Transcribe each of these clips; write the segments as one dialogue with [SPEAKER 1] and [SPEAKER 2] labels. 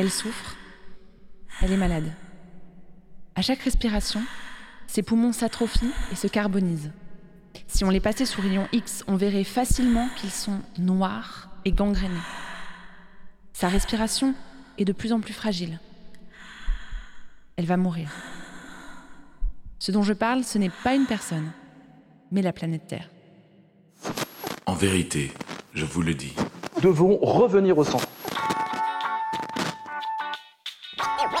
[SPEAKER 1] elle souffre, elle est malade. À chaque respiration, ses poumons s'atrophient et se carbonisent. Si on les passait sous rayon X, on verrait facilement qu'ils sont noirs et gangrénés. Sa respiration est de plus en plus fragile. Elle va mourir. Ce dont je parle, ce n'est pas une personne, mais la planète Terre.
[SPEAKER 2] En vérité, je vous le dis.
[SPEAKER 3] Nous devons revenir au centre.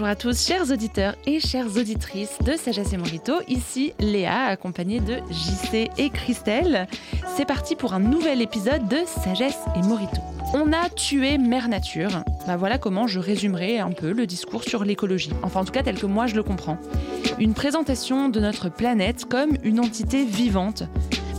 [SPEAKER 1] Bonjour à tous, chers auditeurs et chères auditrices de Sagesse et Morito. Ici Léa, accompagnée de JC et Christelle. C'est parti pour un nouvel épisode de Sagesse et Morito. On a tué Mère Nature. Bah voilà comment je résumerai un peu le discours sur l'écologie. Enfin, en tout cas, tel que moi je le comprends. Une présentation de notre planète comme une entité vivante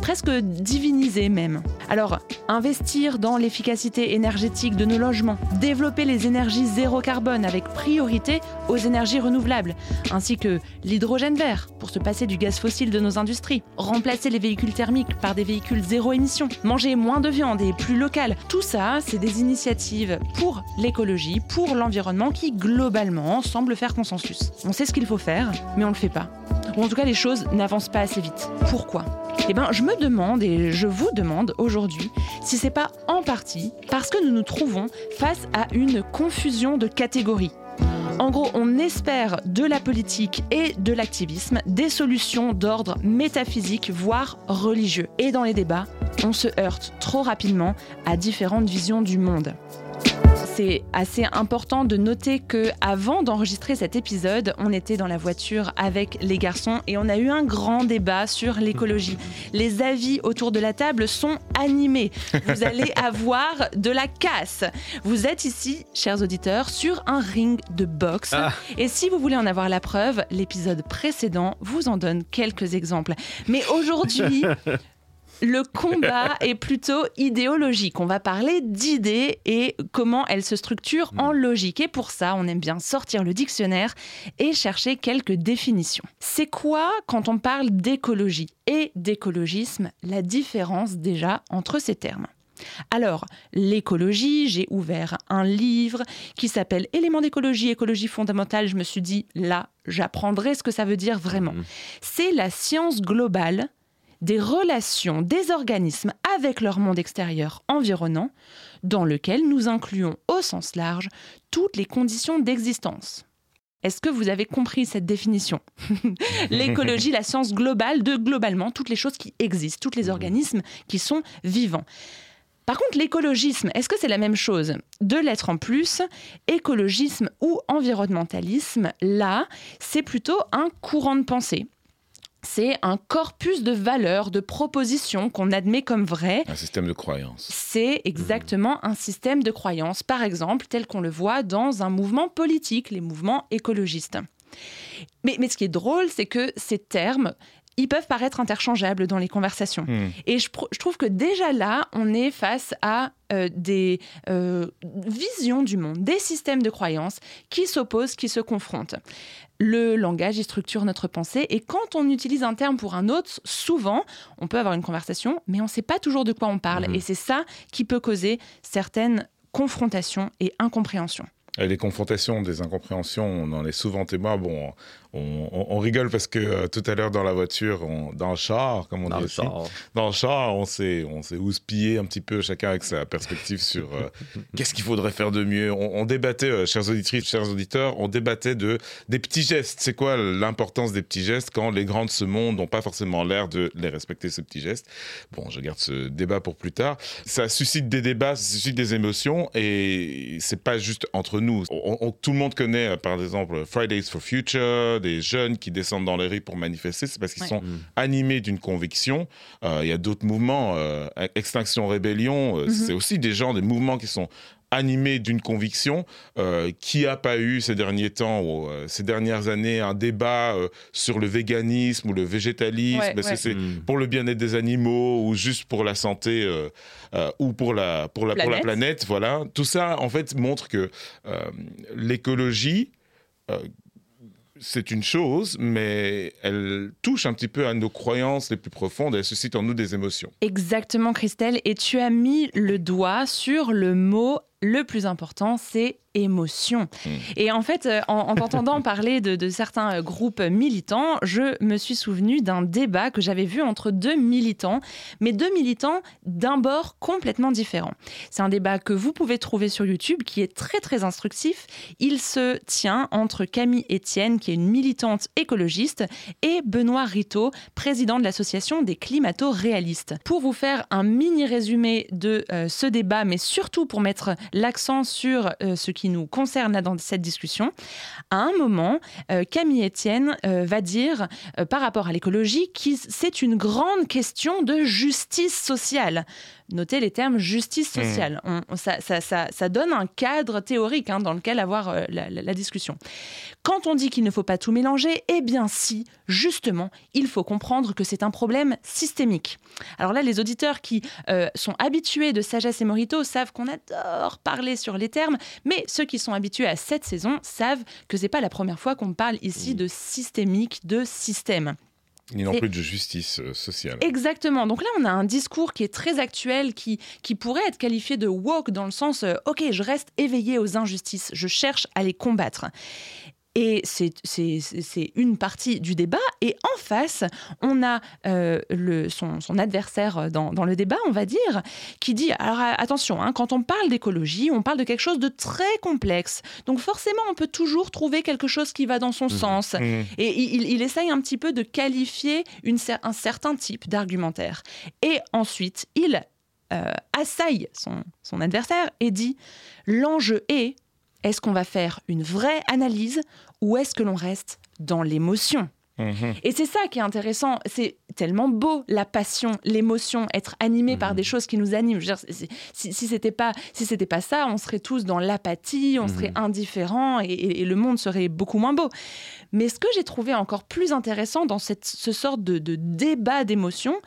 [SPEAKER 1] presque divinisé même. Alors, investir dans l'efficacité énergétique de nos logements, développer les énergies zéro carbone avec priorité aux énergies renouvelables, ainsi que l'hydrogène vert pour se passer du gaz fossile de nos industries, remplacer les véhicules thermiques par des véhicules zéro émission, manger moins de viande et plus local, tout ça, c'est des initiatives pour l'écologie, pour l'environnement qui globalement semblent faire consensus. On sait ce qu'il faut faire, mais on le fait pas. Ou en tout cas, les choses n'avancent pas assez vite. Pourquoi? Eh bien, je me demande et je vous demande aujourd'hui si c'est pas en partie parce que nous nous trouvons face à une confusion de catégories. En gros, on espère de la politique et de l'activisme des solutions d'ordre métaphysique, voire religieux. Et dans les débats, on se heurte trop rapidement à différentes visions du monde c'est assez important de noter que avant d'enregistrer cet épisode, on était dans la voiture avec les garçons et on a eu un grand débat sur l'écologie. Les avis autour de la table sont animés. Vous allez avoir de la casse. Vous êtes ici, chers auditeurs, sur un ring de boxe.
[SPEAKER 4] Ah.
[SPEAKER 1] Et si vous voulez en avoir la preuve, l'épisode précédent vous en donne quelques exemples. Mais aujourd'hui, le combat est plutôt idéologique. On va parler d'idées et comment elles se structurent en logique. Et pour ça, on aime bien sortir le dictionnaire et chercher quelques définitions. C'est quoi, quand on parle d'écologie et d'écologisme, la différence déjà entre ces termes? Alors, l'écologie, j'ai ouvert un livre qui s'appelle Éléments d'écologie, écologie fondamentale. Je me suis dit, là, j'apprendrai ce que ça veut dire vraiment. C'est la science globale des relations des organismes avec leur monde extérieur environnant, dans lequel nous incluons au sens large toutes les conditions d'existence. Est-ce que vous avez compris cette définition? L'écologie, la science globale de globalement toutes les choses qui existent, tous les organismes qui sont vivants. Par contre, l'écologisme, est-ce que c'est la même chose? Deux lettres en plus, écologisme ou environnementalisme, là, c'est plutôt un courant de pensée c'est un corpus de valeurs, de propositions qu'on admet comme vraies.
[SPEAKER 2] Un système de croyance.
[SPEAKER 1] C'est exactement un système de croyance, par exemple, tel qu'on le voit dans un mouvement politique, les mouvements écologistes. Mais, mais ce qui est drôle, c'est que ces termes, ils peuvent paraître interchangeables dans les conversations.
[SPEAKER 2] Hmm.
[SPEAKER 1] Et je, trouve que déjà là, on est face à euh, des euh, visions du monde, des systèmes de croyances qui s'opposent, qui se confrontent. Le langage, il structure notre pensée. Et quand on utilise un terme pour un autre, souvent, on peut avoir une conversation, mais on ne sait pas toujours de quoi on parle.
[SPEAKER 2] Mhm.
[SPEAKER 1] Et c'est ça qui peut causer certaines confrontations et incompréhensions.
[SPEAKER 2] Et les confrontations, des incompréhensions, on en est souvent témoin. Bon, on, on- on rigole parce que euh, tout à l'heure dans la voiture, on- dans le char, comme on
[SPEAKER 4] Dans
[SPEAKER 2] dit
[SPEAKER 4] le
[SPEAKER 2] ici,
[SPEAKER 4] char.
[SPEAKER 2] dans le char, on s'est, on s'est houspillé un petit peu, chacun avec sa perspective sur euh, qu'est-ce qu'il faudrait faire de mieux. On, débattait, euh, chères auditrices, chers auditeurs, on débattait de des petits gestes. C'est quoi l'importance des petits gestes quand les grands de ce monde n'ont pas forcément l'air de les respecter ces petits gestes? Bon, je garde ce débat pour plus tard. Ça suscite des débats, ça suscite des émotions, et c'est pas juste entre nous. Tout le monde connaît, euh, par exemple, Fridays for Future, des jeunes qui descendent dans les rues pour manifester, c'est parce qu'ils
[SPEAKER 1] Ouais.
[SPEAKER 2] sont animés d'une conviction. Euh, Il y a d'autres mouvements, euh, Extinction Rébellion, euh,
[SPEAKER 1] Mhm.
[SPEAKER 2] c'est aussi des gens, des mouvements qui sont animés d'une conviction. Euh, qui a pas eu ces derniers temps, ou, euh, ces dernières années, un débat euh, sur le véganisme ou le végétalisme,
[SPEAKER 1] Ouais,
[SPEAKER 2] parce
[SPEAKER 1] ouais.
[SPEAKER 2] que c'est
[SPEAKER 4] Mm.
[SPEAKER 2] pour le bien-être des animaux ou juste pour la santé euh, euh, ou pour la, pour, la, pour la
[SPEAKER 1] Planète.
[SPEAKER 2] planète. Voilà. Tout ça, en fait, montre que euh, l'écologie, euh, c'est une chose, mais elle touche un petit peu à nos croyances les plus profondes elle suscite en nous des émotions.
[SPEAKER 1] Exactement, Christelle. Et tu as mis le doigt sur le mot le plus important, c'est émotion.
[SPEAKER 2] Mm.
[SPEAKER 1] Et en fait, euh, en, en t'entendant parler de, de certains euh, groupes militants, je me suis souvenu d'un débat que j'avais vu entre deux militants, mais deux militants d'un bord complètement différent. C'est un débat que vous pouvez trouver sur YouTube qui est très très instructif. Il se tient entre Camille Etienne, qui est une militante écologiste, et Benoît Ritaud, président de l'association des climato-réalistes. Pour vous faire un mini résumé de euh, ce débat, mais surtout pour mettre l'accent sur euh, ce qui nous concerne dans cette discussion, à un moment, euh, Camille Etienne euh, va dire par rapport à l'écologie que c'est une grande question de justice sociale. Notez les termes justice sociale. On- on- ça, ça- ça- ça donne un cadre théorique hein, dans lequel avoir euh, la- la- la discussion. Quand on dit qu'il ne faut pas tout mélanger, eh bien si, justement, il faut comprendre que c'est un problème systémique. Alors là, les auditeurs qui euh, sont habitués de Sagesse et Morito savent qu'on adore parler sur les termes, mais ceux qui sont habitués à cette saison savent que c'est pas la première fois qu'on parle ici de systémique, de système.
[SPEAKER 2] Ni non plus de justice euh, sociale.
[SPEAKER 1] Exactement. Donc là, on a un discours qui est très actuel, qui, qui pourrait être qualifié de woke dans le sens, euh, ok, je reste éveillé aux injustices, je cherche à les combattre. Et c'est- une partie du débat. Et en face, on a euh, le, son, son adversaire dans, dans le débat, on va dire, qui dit, alors attention, hein, quand on parle d'écologie, on parle de quelque chose de très complexe. Donc forcément, on peut toujours trouver quelque chose qui va dans son sens.
[SPEAKER 2] Mm.
[SPEAKER 1] Et il, il essaye un petit peu de qualifier une un certain type d'argumentaire. Et ensuite, il euh, assaille son, son adversaire et dit l'enjeu est est-ce qu'on va faire une vraie analyse ou est-ce que l'on reste dans l'émotion
[SPEAKER 2] Mhm.
[SPEAKER 1] et c'est ça qui est intéressant, c'est tellement beau la passion, l'émotion, être animé par des choses qui nous animent. Je veux dire, c'est- si, si c'était pas si c'était pas ça, on serait tous dans l'apathie, on serait indifférents et, et- et le monde serait beaucoup moins beau. Mais ce que j'ai trouvé encore plus intéressant dans cette ce sorte de, de débat d'émotions,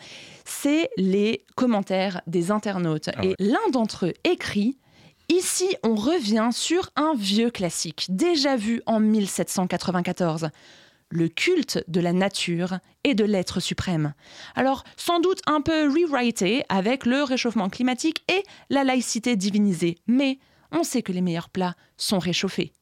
[SPEAKER 1] c'est les commentaires des internautes.
[SPEAKER 2] Ah
[SPEAKER 1] et l'un d'entre eux écrit Ici, on revient sur un vieux classique, déjà vu en 1794 le culte de la nature et de l'être suprême. Alors, sans doute un peu rewrité avec le réchauffement climatique et la laïcité divinisée, mais on sait que les meilleurs plats sont réchauffés.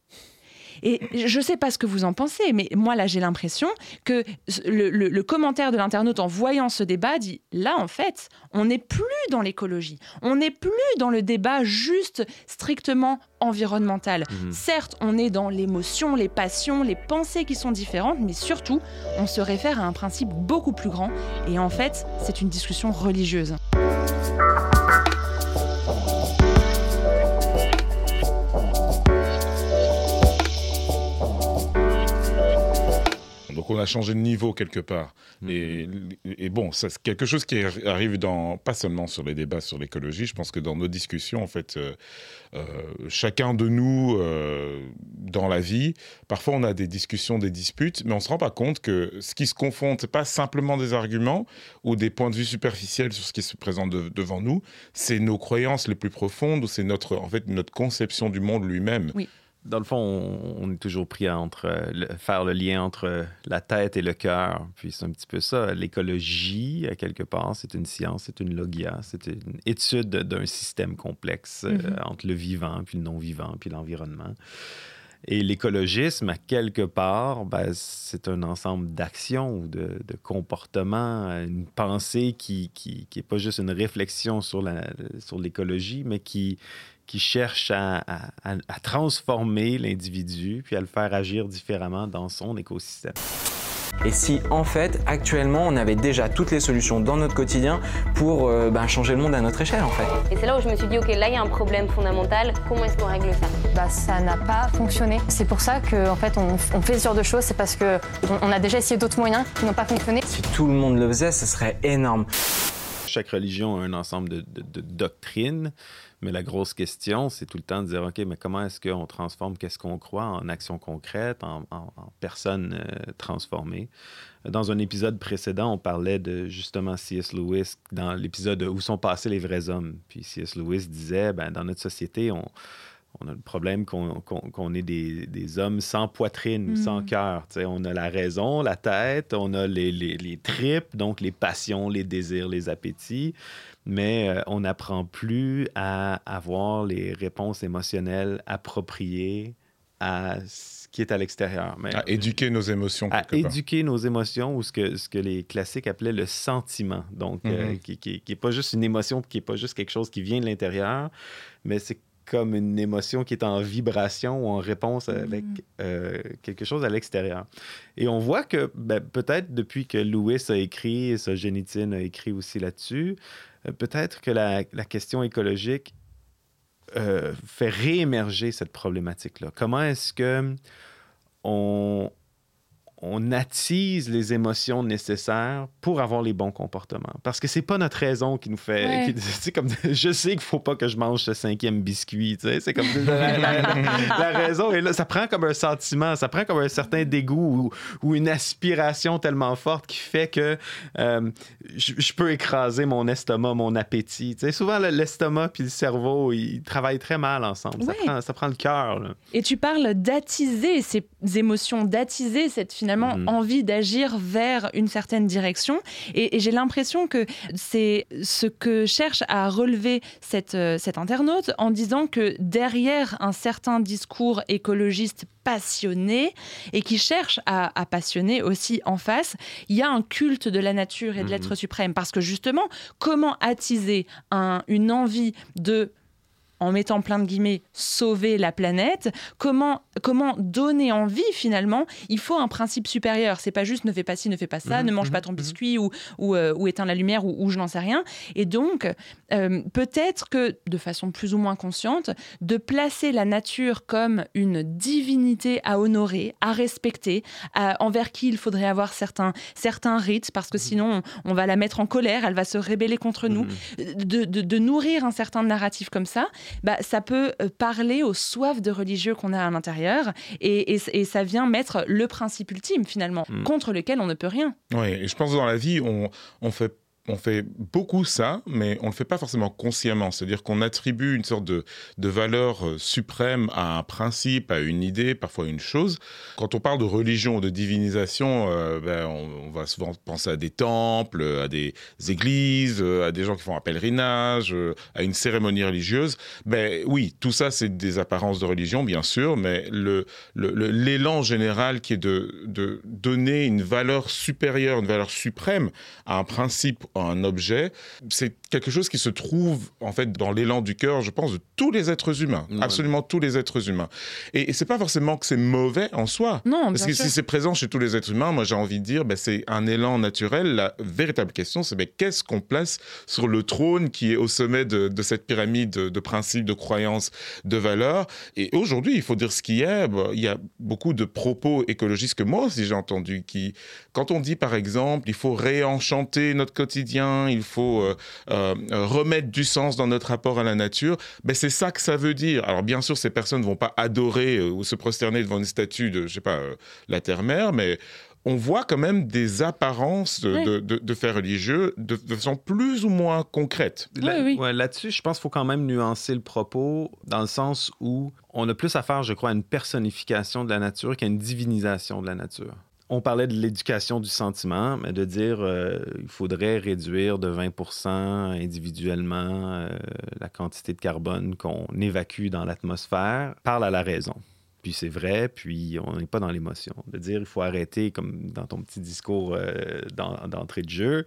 [SPEAKER 1] Et je ne sais pas ce que vous en pensez, mais moi là j'ai l'impression que le, le- le commentaire de l'internaute en voyant ce débat dit là en fait on n'est plus dans l'écologie, on n'est plus dans le débat juste strictement environnemental. Certes on est dans l'émotion, les passions, les pensées qui sont différentes, mais surtout on se réfère à un principe beaucoup plus grand et en fait c'est une discussion religieuse.
[SPEAKER 2] A changé de niveau quelque part.
[SPEAKER 4] Mhm.
[SPEAKER 2] Et, et bon, c'est quelque chose qui arrive dans, pas seulement sur les débats sur l'écologie, je pense que dans nos discussions, en fait, euh, euh, chacun de nous, euh, dans la vie, parfois on a des discussions, des disputes, mais on ne se rend pas compte que ce qui se confronte, c'est pas simplement des arguments ou des points de vue superficiels sur ce qui se présente de- devant nous, c'est nos croyances les plus profondes ou c'est notre, en fait, notre conception du monde lui-même.
[SPEAKER 4] Dans le fond, on, on est toujours pris à entre, euh, le- faire le lien entre euh, la tête et le cœur. Puis c'est un petit peu ça. L'écologie, à quelque part, c'est une science, c'est une logia, c'est une étude d'un système complexe euh,
[SPEAKER 1] Mhm.
[SPEAKER 4] entre le vivant, puis le non-vivant, puis l'environnement. Et l'écologisme, à quelque part, ben, c'est un ensemble d'actions ou de, comportements, une pensée qui n'est qui, pas juste une réflexion sur la- sur l'écologie, mais qui, qui cherche à- à transformer l'individu puis à le faire agir différemment dans son écosystème.
[SPEAKER 5] Et si en fait, actuellement, on avait déjà toutes les solutions dans notre quotidien pour euh, ben, changer le monde à notre échelle en fait.
[SPEAKER 6] Et c'est là où je me suis dit, ok, là il y a un problème fondamental, comment est-ce qu'on règle ça?
[SPEAKER 7] Bah ça n'a pas fonctionné. C'est pour ça qu'en en fait on, on, fait ce genre de choses, c'est parce qu'on on a déjà essayé d'autres moyens qui n'ont pas fonctionné.
[SPEAKER 5] Si tout le monde le faisait, ce serait énorme.
[SPEAKER 4] Chaque religion a un ensemble de, doctrines. Mais la grosse question, c'est tout le temps de dire, OK, mais comment est-ce qu'on transforme qu'est-ce qu'on croit en actions concrètes, en, en, en personnes euh, transformées? Dans un épisode précédent, on parlait de justement C.S. Lewis, dans l'épisode Où sont passés les vrais hommes. Puis C.S. Lewis disait, ben, dans notre société, on, on a le problème qu'on qu qu est des, des, hommes sans poitrine ou mmh. sans cœur. On a la raison, la tête, on a les, les, les, tripes, donc les passions, les désirs, les appétits, mais euh, on n'apprend plus à avoir les réponses émotionnelles appropriées à ce qui est à l'extérieur.
[SPEAKER 2] À éduquer nos émotions.
[SPEAKER 4] À éduquer nos émotions ou ce que, ce que les classiques appelaient le sentiment. Donc, mmh. euh, qui n'est qui, qui pas juste une émotion, qui n'est pas juste quelque chose qui vient de l'intérieur, mais c'est comme une émotion qui est en vibration ou en réponse avec mm. euh, quelque chose à l'extérieur. Et on voit que ben, peut-être depuis que Lewis a écrit, Solzhenitsyn a écrit aussi là-dessus, euh, peut-être que la, la, question écologique euh, fait réémerger cette problématique-là. Comment est-ce que on, on attise les émotions nécessaires pour avoir les bons comportements. Parce que c'est pas notre raison qui nous fait.
[SPEAKER 1] Ouais.
[SPEAKER 4] C'est comme je sais qu'il faut pas que je mange ce cinquième biscuit. C'est comme la, la, la, la, raison. Et là, ça prend comme un sentiment, ça prend comme un certain dégoût ou, ou une aspiration tellement forte qui fait que euh, je, je, peux écraser mon estomac, mon appétit. sais souvent, l'estomac puis le cerveau, ils travaillent très mal ensemble.
[SPEAKER 1] Ouais.
[SPEAKER 4] Ça, prend, ça prend le cœur.
[SPEAKER 1] Et tu parles d'attiser ces émotions, d'attiser cette finalement mmh. envie d'agir vers une certaine direction. Et, et j'ai l'impression que c'est ce que cherche à relever cette, euh, cet internaute en disant que derrière un certain discours écologiste passionné et qui cherche à, à, passionner aussi en face, il y a un culte de la nature et de l'être mmh. suprême. Parce que justement, comment attiser un, une envie de en mettant plein de guillemets, sauver la planète, comment, comment donner envie finalement, il faut un principe supérieur. C'est pas juste ne fais pas ci, ne fais pas ça, mmh, ne mange mmh, pas ton biscuit mmh. ou, ou, euh, ou, éteins la lumière ou, ou je n'en sais rien. Et donc, euh, peut-être que de façon plus ou moins consciente, de placer la nature comme une divinité à honorer, à respecter, à, envers qui il faudrait avoir certains, certains rites, parce que sinon on, on, va la mettre en colère, elle va se rébeller contre nous, de, de, de nourrir un certain narratif comme ça, bah, ça peut euh, parler aux soifs de religieux qu'on a à l'intérieur et, et, et, ça vient mettre le principe ultime finalement, mmh. contre lequel on ne peut rien.
[SPEAKER 2] Oui, et je pense que dans la vie, on, on fait on fait beaucoup ça, mais on ne le fait pas forcément consciemment. C'est-à-dire qu'on attribue une sorte de, de valeur euh, suprême à un principe, à une idée, parfois à une chose. Quand on parle de religion ou de divinisation, euh, ben, on, va souvent penser à des temples, à des églises, euh, à des gens qui font un pèlerinage, à une cérémonie religieuse. Ben oui, tout ça, c'est des apparences de religion, bien sûr, mais l'élan le, général qui est de, de donner une valeur supérieure, une valeur suprême à un principe un objet, c'est quelque chose qui se trouve en fait dans l'élan du cœur, je pense, de tous les êtres humains, ouais. absolument tous les êtres humains. Et, et c'est pas forcément que c'est mauvais en soi,
[SPEAKER 1] non,
[SPEAKER 2] parce que sûr. si c'est présent chez tous les êtres humains, moi j'ai envie de dire, ben, c'est un élan naturel. La véritable question, c'est ben, qu'est-ce qu'on place sur le trône qui est au sommet de, de cette pyramide de, de, principes, de croyances, de valeurs? Et aujourd'hui, il faut dire ce qu'il y a. Ben, il y a beaucoup de propos écologistes que moi aussi j'ai entendu qui, quand on dit par exemple, il faut réenchanter notre quotidien quotidien, il faut euh, euh, remettre du sens dans notre rapport à la nature, ben c'est ça que ça veut dire. Alors bien sûr, ces personnes ne vont pas adorer euh, ou se prosterner devant une statue de, je sais pas, euh, la Terre-Mère, mais on voit quand même des apparences de, oui. de, de, de faits religieux de, de, façon plus ou moins concrète.
[SPEAKER 4] Là, oui, oui. Ouais, Là-dessus, je pense qu'il faut quand même nuancer le propos dans le sens où on a plus à faire, je crois, à une personnification de la nature qu'à une divinisation de la nature on parlait de l'éducation du sentiment, mais de dire euh, il faudrait réduire de 20% individuellement euh, la quantité de carbone qu'on évacue dans l'atmosphère, parle à la raison. Puis c'est vrai, puis on n'est pas dans l'émotion. De dire il faut arrêter, comme dans ton petit discours euh, d'en- d'entrée de jeu,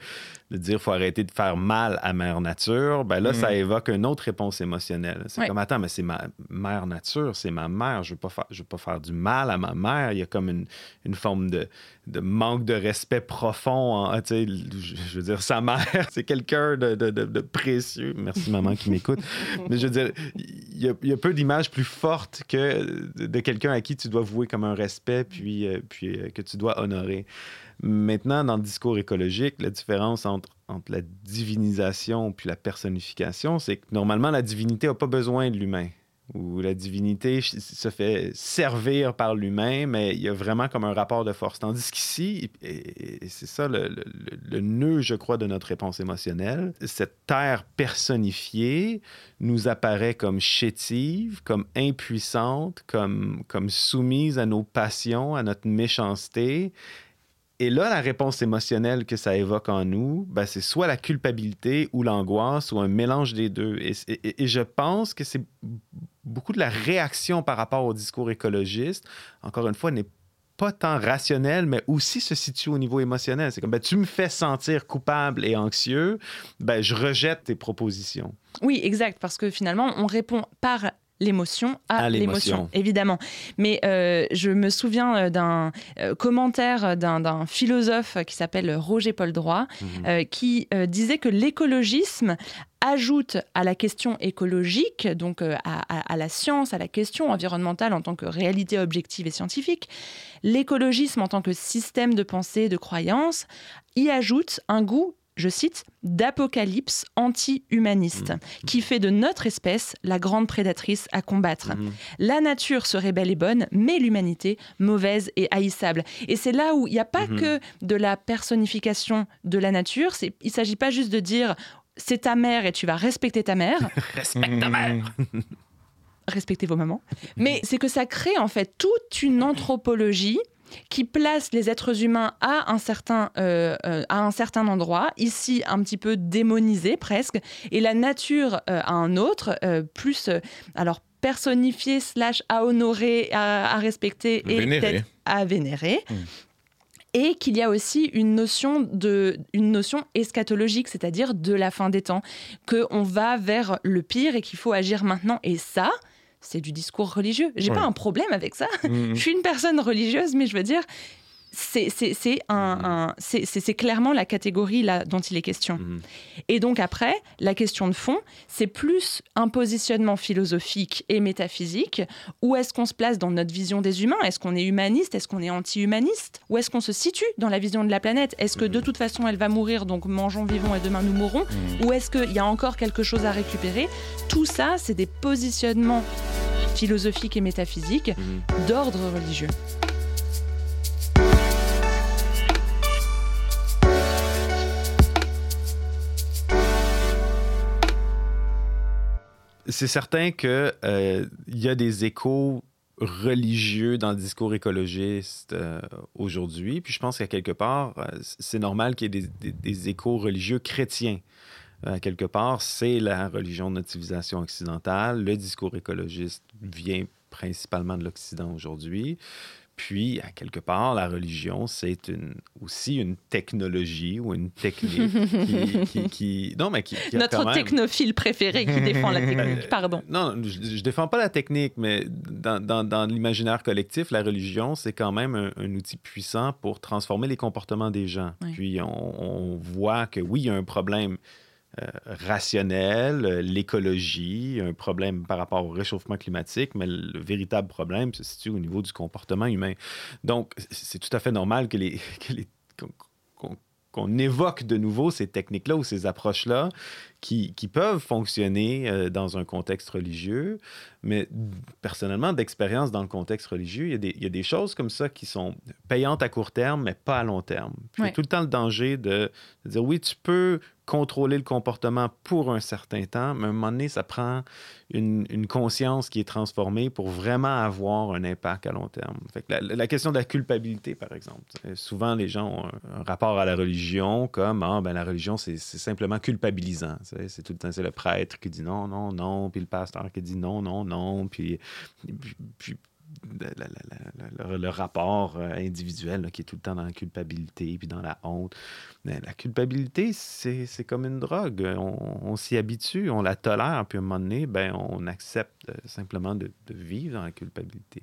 [SPEAKER 4] de dire il faut arrêter de faire mal à Mère Nature, ben là, ça évoque une autre réponse émotionnelle. C'est comme, attends, mais c'est ma Mère Nature, c'est ma mère, je ne veux, pas faire- je veux pas faire du mal à ma mère. Il y a comme une, une forme de, de manque de respect profond. en- sais, je, je veux dire, sa mère, c'est quelqu'un de, de- de- précieux. Merci, maman, qui m'écoute. Mais je veux dire, il y a, il y a peu d'images plus fortes que de quelqu'un à qui tu dois vouer comme un respect, puis, euh, puis euh, que tu dois honorer. Maintenant, dans le discours écologique, la différence entre, entre la divinisation puis la personnification, c'est que normalement, la divinité n'a pas besoin de l'humain. Ou la divinité se fait servir par l'humain, mais il y a vraiment comme un rapport de force. Tandis qu'ici, et, c'est ça le, nœud, je crois, de notre réponse émotionnelle, cette terre personnifiée nous apparaît comme chétive, comme impuissante, comme, comme soumise à nos passions, à notre méchanceté. Et là, la réponse émotionnelle que ça évoque en nous, ben, c'est soit la culpabilité ou l'angoisse ou un mélange des deux. Et je pense que c'est beaucoup de la réaction par rapport au discours écologiste, encore une fois, n'est pas tant rationnel, mais aussi se situe au niveau émotionnel. C'est comme, ben, tu me fais sentir coupable et anxieux, ben, je rejette tes propositions.
[SPEAKER 1] Oui, exact, parce que finalement, on répond par l'émotion à,
[SPEAKER 4] À l'émotion.
[SPEAKER 1] évidemment. Mais euh, je me souviens euh, d'un euh, commentaire d'un philosophe qui s'appelle Roger Paul Droit, euh, qui euh, disait que l'écologisme ajoute à la question écologique, donc à, à- à la science, à la question environnementale en tant que réalité objective et scientifique, l'écologisme en tant que système de pensée, de croyance, y ajoute un goût, je cite, d'apocalypse anti-humaniste, qui fait de notre espèce la grande prédatrice à combattre. La nature serait belle et bonne, mais l'humanité mauvaise et haïssable. Et c'est là où il n'y a pas que de la personnification de la nature. Il ne s'agit pas juste de dire c'est ta mère et tu vas respecter ta mère.
[SPEAKER 4] Respecte ta mère!
[SPEAKER 1] respectez vos mamans. Mais c'est que ça crée en fait toute une anthropologie qui place les êtres humains à un certain, euh, euh, à un certain endroit, ici un petit peu démonisé presque, et la nature euh, à un autre, euh, plus alors personnifié slash à honorer, à, à respecter et
[SPEAKER 2] Vénérer.
[SPEAKER 1] à vénérer.
[SPEAKER 2] Mm.
[SPEAKER 1] Et qu'il y a aussi une notion, de, une notion eschatologique, c'est-à-dire de la fin des temps, qu'on va vers le pire et qu'il faut agir maintenant. Et ça, c'est du discours religieux. J'ai
[SPEAKER 2] Ouais.
[SPEAKER 1] pas un problème avec ça.
[SPEAKER 2] Mhm.
[SPEAKER 1] Je suis une personne religieuse, mais je veux dire, c'est c'est- un, un- clairement la catégorie là, dont il est question.
[SPEAKER 4] Mhm.
[SPEAKER 1] Et donc après, la question de fond, c'est plus un positionnement philosophique et métaphysique. Où est-ce qu'on se place dans notre vision des humains? Est-ce qu'on est humaniste? Est-ce qu'on est anti-humaniste? Où est-ce qu'on se situe dans la vision de la planète? Est-ce que de toute façon elle va mourir, donc mangeons, vivons et demain nous mourrons? Ou est-ce qu'il y a encore quelque chose à récupérer? Tout ça, c'est des positionnements philosophiques et métaphysiques
[SPEAKER 4] Mhm.
[SPEAKER 1] d'ordre religieux.
[SPEAKER 4] C'est certain qu'il y a des échos religieux dans le discours écologiste euh, aujourd'hui. Puis je pense qu'à quelque part, euh, c'est normal qu'il y ait des échos religieux chrétiens. Euh, quelque part, c'est la religion de notre civilisation occidentale. Le discours écologiste vient principalement de l'Occident aujourd'hui. Puis, à quelque part, la religion, c'est une, aussi une technologie ou une technique qui, qui- qui- Non, mais qui,
[SPEAKER 1] Notre
[SPEAKER 4] même-
[SPEAKER 1] technophile préféré qui défend la technique, pardon.
[SPEAKER 4] non, je, je défends pas la technique, mais dans, dans- dans l'imaginaire collectif, la religion, c'est quand même un, un outil puissant pour transformer les comportements des gens.
[SPEAKER 1] Oui.
[SPEAKER 4] Puis on, on voit que oui, il y a un problème euh, rationnel, euh, l'écologie, un problème par rapport au réchauffement climatique, mais le véritable problème se situe au niveau du comportement humain. Donc, c'est tout à fait normal que les, qu'on évoque de nouveau ces techniques-là ou ces approches-là qui, qui peuvent fonctionner euh, dans un contexte religieux, mais personnellement, d'expérience dans le contexte religieux, il y, a des, il y a des choses comme ça qui sont payantes à court terme, mais pas à long terme. Puis Il y a tout le temps le danger de, de dire oui, tu peux contrôler le comportement pour un certain temps, mais à un moment donné, ça prend une, une conscience qui est transformée pour vraiment avoir un impact à long terme. Fait que la, la question de la culpabilité, par exemple. Souvent, les gens ont un, un rapport à la religion comme ah, ben, la religion, c'est simplement culpabilisant. C'est tout le temps c'est le prêtre qui dit non, non, non, puis le pasteur qui dit non, non, non, puis, le, rapport euh, individuel qui est tout le temps dans la culpabilité puis dans la honte. La culpabilité, c'est comme une drogue. On, s'y habitue, on la tolère, puis à un moment donné, ben, on accepte euh, simplement de vivre dans la culpabilité.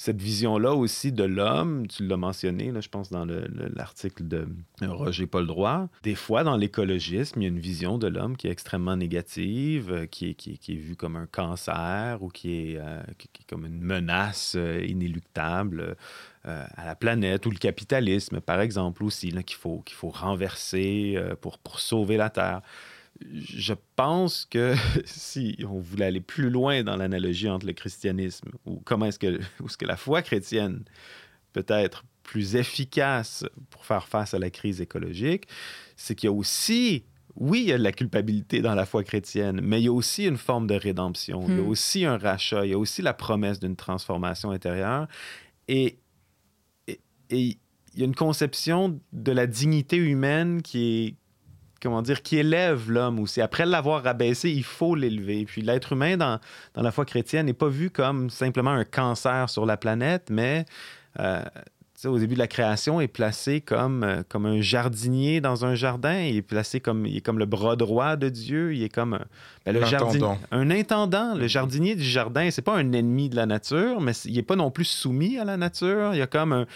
[SPEAKER 4] Cette vision-là aussi de l'homme, tu l'as mentionné, je pense, dans le- le- l'article de Roger Paul Droit. Des fois, dans l'écologisme, il y a une vision de l'homme qui est extrêmement négative, euh, qui est, vue comme un cancer ou qui est, euh, comme une menace euh, inéluctable euh, à la planète, ou le capitalisme, par exemple, aussi, qu'il faut, renverser euh, pour sauver la Terre. Je pense que si on voulait aller plus loin dans l'analogie entre le christianisme ou comment est-ce que, est-ce que la foi chrétienne peut être plus efficace pour faire face à la crise écologique, c'est qu'il y a aussi, oui, il y a de la culpabilité dans la foi chrétienne, mais il y a aussi une forme de rédemption, il y a
[SPEAKER 1] Hmm.
[SPEAKER 4] aussi un rachat, il y a aussi la promesse d'une transformation intérieure. Et, et, et il y a une conception de la dignité humaine qui est, comment dire, qui élève l'homme aussi. Après l'avoir rabaissé, il faut l'élever. Puis l'être humain dans, dans la foi chrétienne n'est pas vu comme simplement un cancer sur la planète, mais euh, au début de la création, est placé comme, euh, comme un jardinier dans un jardin. Il est placé comme, il est comme le bras droit de Dieu. Il est comme un, ben, le jardin- un intendant. Le jardinier du jardin, c'est pas un ennemi de la nature, mais il n'est pas non plus soumis à la nature. Il y a comme un,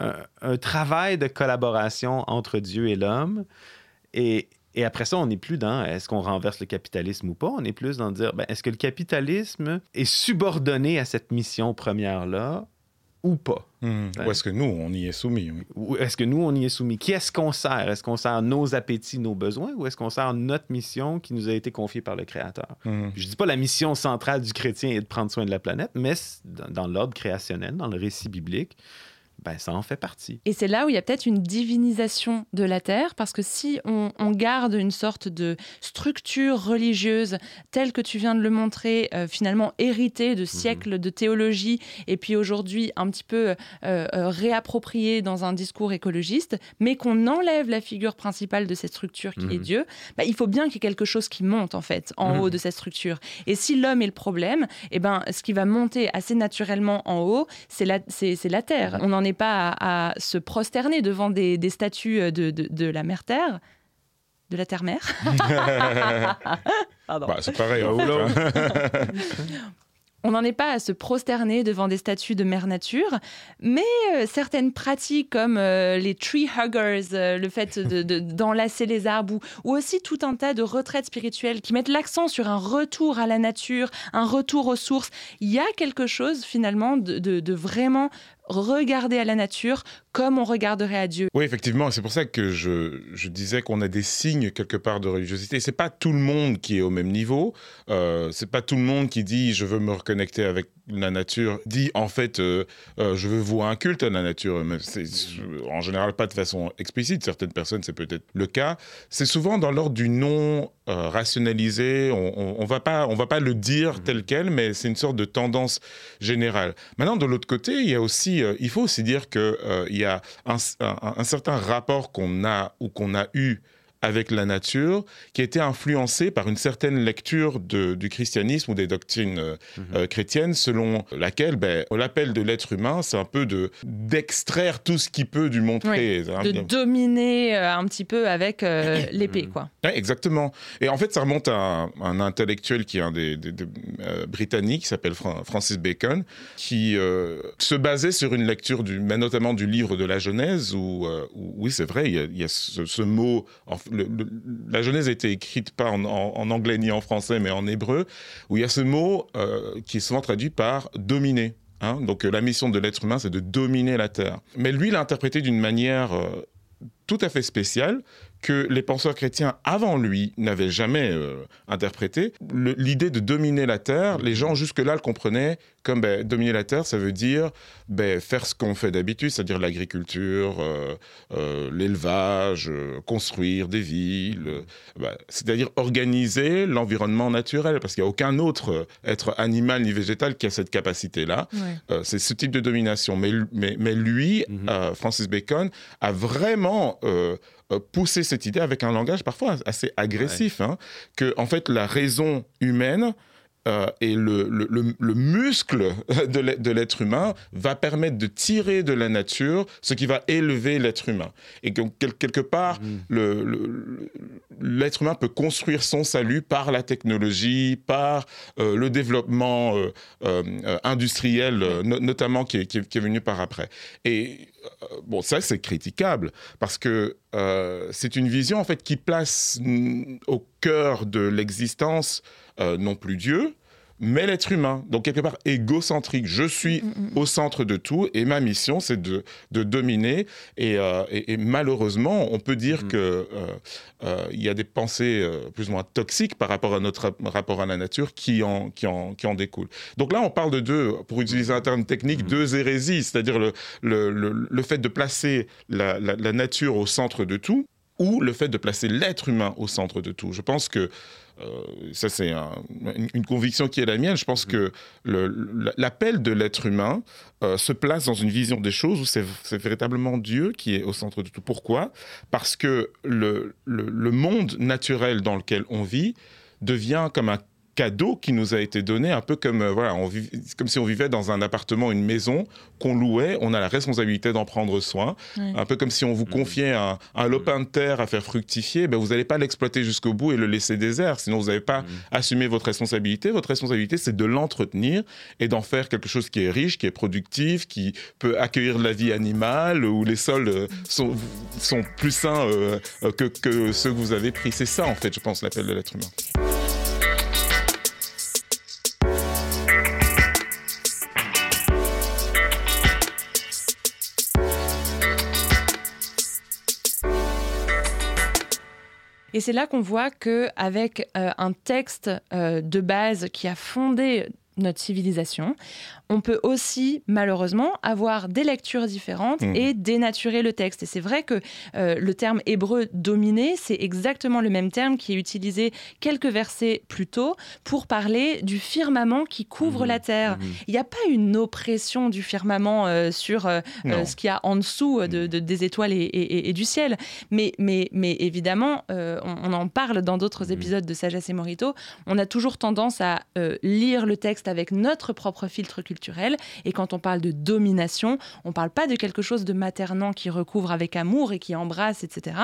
[SPEAKER 4] un- un travail de collaboration entre Dieu et l'homme. Et, et après ça, on n'est plus dans est-ce qu'on renverse le capitalisme ou pas? On est plus dans dire ben, est-ce que le capitalisme est subordonné à cette mission première-là ou pas? Ouais.
[SPEAKER 2] Ou est-ce que nous, on y est soumis oui.
[SPEAKER 4] Ou est-ce que nous, on y est soumis? Qui est-ce qu'on sert? Est-ce qu'on sert nos appétits, nos besoins, ou est-ce qu'on sert notre mission qui nous a été confiée par le Créateur?
[SPEAKER 2] Hmm.
[SPEAKER 4] Je dis pas la mission centrale du chrétien est de prendre soin de la planète, mais dans l'ordre créationnel, dans le récit biblique, ben, ça en fait partie.
[SPEAKER 1] Et c'est là où il y a peut-être une divinisation de la terre, parce que si on, on garde une sorte de structure religieuse telle que tu viens de le montrer, euh, finalement héritée de siècles de théologie, et puis aujourd'hui un petit peu euh, euh, réappropriée dans un discours écologiste, mais qu'on enlève la figure principale de cette structure qui est
[SPEAKER 4] Mhm.
[SPEAKER 1] Dieu, bah, il faut bien qu'il y ait quelque chose qui monte en fait en
[SPEAKER 4] Mhm.
[SPEAKER 1] haut de cette structure. Et si l'homme est le problème, eh ben, ce qui va monter assez naturellement en haut, c'est la, c'est, la terre. On n'en est pas à, à se prosterner devant des, des statues de, de, de la mère terre. De la terre-mère. Pardon.
[SPEAKER 2] Bah, c'est pareil. hein, hein.
[SPEAKER 1] On n'en est pas à se prosterner devant des statues de mère nature, mais euh, certaines pratiques comme euh, les tree huggers, euh, le fait de- de- d'enlacer les arbres, ou, ou aussi tout un tas de retraites spirituelles qui mettent l'accent sur un retour à la nature, un retour aux sources. Il y a quelque chose finalement de, de- de vraiment regarder à la nature comme on regarderait à Dieu.
[SPEAKER 2] Oui, effectivement, c'est pour ça que je, je disais qu'on a des signes quelque part de religiosité. C'est pas tout le monde qui est au même niveau. Euh, c'est pas tout le monde qui dit je veux me reconnecter avec la nature, dit en fait euh, euh, je veux vouer un culte à la nature. Mais c'est en général pas de façon explicite. Certaines personnes c'est peut-être le cas. C'est souvent dans l'ordre du non euh, rationalisé. On, on, on va pas on va pas le dire tel quel, mais c'est une sorte de tendance générale. Maintenant, de l'autre côté, il y a aussi, euh, il faut aussi dire que euh, il y a un, un- un certain rapport qu'on a ou qu'on a eu avec la nature, qui a été influencé par une certaine lecture de- du christianisme ou des doctrines euh, euh, chrétiennes, selon laquelle ben, l'appel de l'être humain, c'est un peu de d'extraire tout ce qu'il peut du monde
[SPEAKER 1] Oui,
[SPEAKER 2] créé. hein.
[SPEAKER 1] De dominer euh, un petit peu avec euh, l'épée, quoi.
[SPEAKER 2] Ouais, exactement. Et en fait, ça remonte à un, un intellectuel qui est un des, des- des, euh, britanniques, qui s'appelle Fra- Francis Bacon, qui euh, se basait sur une lecture du, mais notamment du livre de la Genèse, où, euh, où- oui, c'est vrai, il y a, il y a ce, ce mot. en- la Genèse a été écrite pas en, anglais ni en français, mais en hébreu, où il y a ce mot euh, qui est souvent traduit par dominer. hein. Donc euh, la mission de l'être humain, c'est de dominer la terre. Mais lui, l'a interprété d'une manière euh, tout à fait spéciale que les penseurs chrétiens avant lui n'avaient jamais euh, interprété. L'idée de dominer la terre, les gens jusque-là le comprenaient comme ben, dominer la terre, ça veut dire ben, faire ce qu'on fait d'habitude, c'est-à-dire l'agriculture, euh, euh, l'élevage, euh, construire des villes, euh, ben, c'est-à-dire organiser l'environnement naturel, parce qu'il n'y a aucun autre être animal ni végétal qui a cette capacité-là. Euh, c'est ce type de domination. Mais, mais, mais lui,
[SPEAKER 4] Mhm.
[SPEAKER 2] euh, Francis Bacon, a vraiment euh, poussé cette idée avec un langage parfois assez agressif, hein, que en fait la raison humaine euh, et le, le, le, le muscle de l'être- humain va permettre de tirer de la nature ce qui va élever l'être humain. Et quel- quelque part, le- l'être humain peut construire son salut par la technologie, par euh, le développement euh, industriel, no- notamment qui est, qui est- qui est venu par après. Et bon, ça, c'est critiquable parce que c'est une vision en fait qui place mm, au cœur de l'existence euh, non plus Dieu, mais l'être humain. Donc quelque part égocentrique. Je suis au centre de tout et ma mission, c'est de, de dominer. Et, euh, et- et malheureusement, on peut dire que euh, euh, il y a des pensées euh, plus ou moins toxiques par rapport à notre rap- rapport à la nature qui en, qui en, qui en découlent. Donc là, on parle de deux, pour utiliser un terme technique, deux hérésies, c'est-à-dire le, le, le, le fait de placer la, la, la nature au centre de tout ou le fait de placer l'être humain au centre de tout. Je pense que euh, ça, c'est un- une, conviction qui est la mienne. Je pense que l'appel de l'être humain euh, se place dans une vision des choses où c'est véritablement Dieu qui est au centre de tout. Pourquoi? Parce que le, le monde naturel dans lequel on vit devient comme un cadeau qui nous a été donné, un peu comme, euh, voilà, on vit- comme si on vivait dans un appartement, une maison qu'on louait, on a la responsabilité d'en prendre soin, un peu comme si on vous confiait un, un lopin de terre à faire fructifier, ben vous n'allez pas l'exploiter jusqu'au bout et le laisser désert, sinon vous n'avez pas assumé votre responsabilité. Votre responsabilité, c'est de l'entretenir et d'en faire quelque chose qui est riche, qui est productif, qui peut accueillir la vie animale, où les sols euh, sont, sont plus sains euh, que, que ceux que vous avez pris. C'est ça, en fait, je pense, l'appel de l'être humain.
[SPEAKER 1] Et c'est là qu'on voit que avec euh, un texte euh, de base qui a fondé notre civilisation, on peut aussi malheureusement avoir des lectures différentes
[SPEAKER 2] Mhm.
[SPEAKER 1] et dénaturer le texte. Et c'est vrai que euh, le terme hébreu dominé, c'est exactement le même terme qui est utilisé quelques versets plus tôt pour parler du firmament qui couvre
[SPEAKER 4] Mhm.
[SPEAKER 1] la terre.
[SPEAKER 4] Mhm.
[SPEAKER 1] Il n'y a pas une oppression du firmament euh, sur euh, ce qu'il y a en dessous de, de- des étoiles et, et- et du ciel. Mais, mais, mais évidemment, on, on en parle dans d'autres épisodes de Sagesse et Morito, on a toujours tendance à lire le texte avec notre propre filtre culturel. Et quand on parle de domination, on parle pas de quelque chose de maternant qui recouvre avec amour et qui embrasse, etc.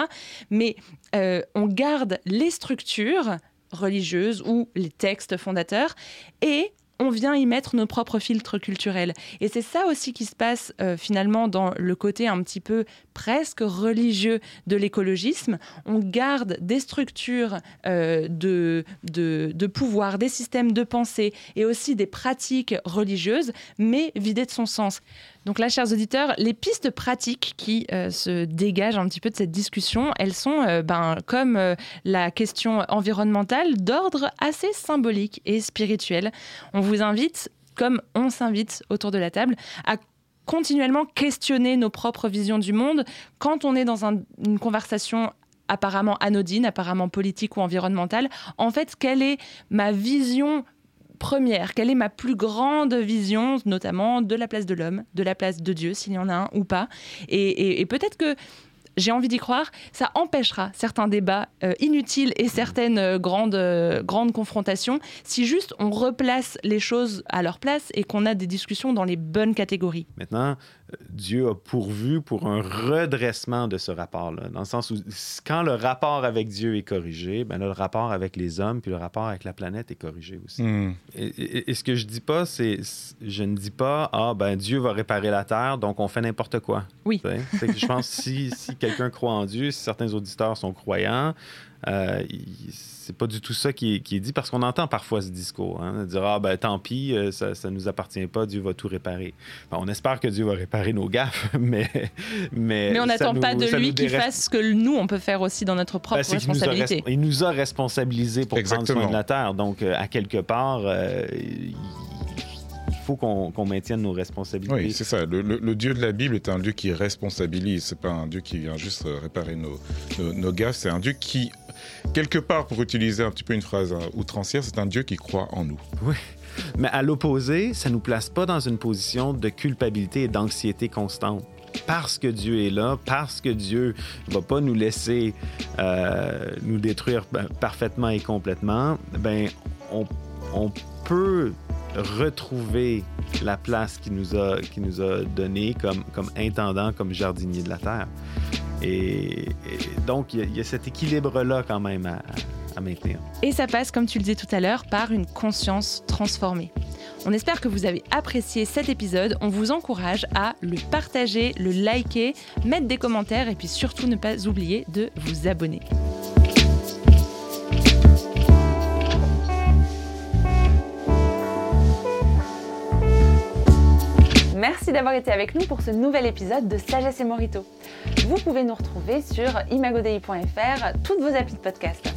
[SPEAKER 1] Mais euh, on garde les structures religieuses ou les textes fondateurs et on vient y mettre nos propres filtres culturels. Et c'est ça aussi qui se passe euh, finalement dans le côté un petit peu presque religieux de l'écologisme. On garde des structures euh, de, de, de pouvoir, des systèmes de pensée et aussi des pratiques religieuses, mais vidées de son sens. Donc là, chers auditeurs, les pistes pratiques qui euh, se dégagent un petit peu de cette discussion, elles sont, euh, ben, comme euh, la question environnementale, d'ordre assez symbolique et spirituel. On vous invite, comme on s'invite autour de la table, à continuellement questionner nos propres visions du monde quand on est dans un- une conversation apparemment anodine, apparemment politique ou environnementale. En fait, quelle est ma vision première Quelle est ma plus grande vision, notamment de la place de l'homme, de la place de Dieu, s'il y en a un ou pas Et, peut-être que j'ai envie d'y croire, ça empêchera certains débats euh, inutiles et certaines euh, grandes, euh, grandes confrontations si juste on replace les choses à leur place et qu'on a des discussions dans les bonnes catégories.
[SPEAKER 4] Maintenant, Dieu a pourvu pour un redressement de ce rapport-là, dans le sens où quand le rapport avec Dieu est corrigé, ben là, le rapport avec les hommes puis le rapport avec la planète est corrigé aussi.
[SPEAKER 2] Hmm.
[SPEAKER 4] Et, et- et ce que je dis pas, c'est, je ne dis pas, ah ben Dieu va réparer la terre, donc on fait n'importe quoi.
[SPEAKER 1] Oui.
[SPEAKER 4] C'est que je pense que si, si quelqu'un croit en Dieu, si certains auditeurs sont croyants, euh, c'est pas du tout ça qui est, qui est dit parce qu'on entend parfois ce discours, hein, dire ah ben tant pis, euh, ça, ça nous appartient pas, Dieu va tout réparer. Ben, on espère que Dieu va réparer nos gaffes, mais mais
[SPEAKER 1] Mais on n'attend pas de lui qu'il fasse ce que nous, on peut faire aussi dans notre propre
[SPEAKER 4] Ben, nous a
[SPEAKER 1] responsabilité.
[SPEAKER 4] resp- il nous a responsabilisés pour prendre
[SPEAKER 2] Exactement.
[SPEAKER 4] soin de la Terre. Donc, euh, à quelque part, euh, il il faut qu'on qu'on maintienne nos responsabilités.
[SPEAKER 2] Oui, c'est ça. Le, le- le Dieu de la Bible est un Dieu qui responsabilise. C'est pas un Dieu qui vient juste euh, réparer nos, nos, nos gaffes. C'est un Dieu qui, quelque part, pour utiliser un petit peu une phrase euh, outrancière, c'est un Dieu qui croit en nous.
[SPEAKER 4] Mais à l'opposé, ça nous place pas dans une position de culpabilité et d'anxiété constante. Parce que Dieu est là, parce que Dieu ne va pas nous laisser euh, nous détruire parfaitement et complètement, ben, on peut retrouver la place qu'il nous a, qui a donnée comme, comme intendant, comme jardinier de la terre. Et, donc, il y, y, a cet équilibre-là quand même à.
[SPEAKER 1] Et ça passe, comme tu le disais tout à l'heure, par une conscience transformée. On espère que vous avez apprécié cet épisode. On vous encourage à le partager, le liker, mettre des commentaires et puis surtout ne pas oublier de vous abonner. Merci d'avoir été avec nous pour ce nouvel épisode de Sagesse et Morito. Vous pouvez nous retrouver sur imagodei.fr, toutes vos applis de podcast.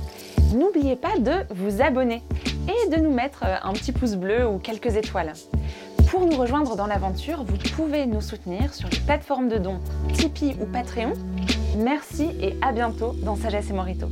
[SPEAKER 1] N'oubliez pas de vous abonner et de nous mettre un petit pouce bleu ou quelques étoiles. Pour nous rejoindre dans l'aventure, vous pouvez nous soutenir sur les plateformes de dons Tipeee ou Patreon. Merci et à bientôt dans Sagesse et Morito.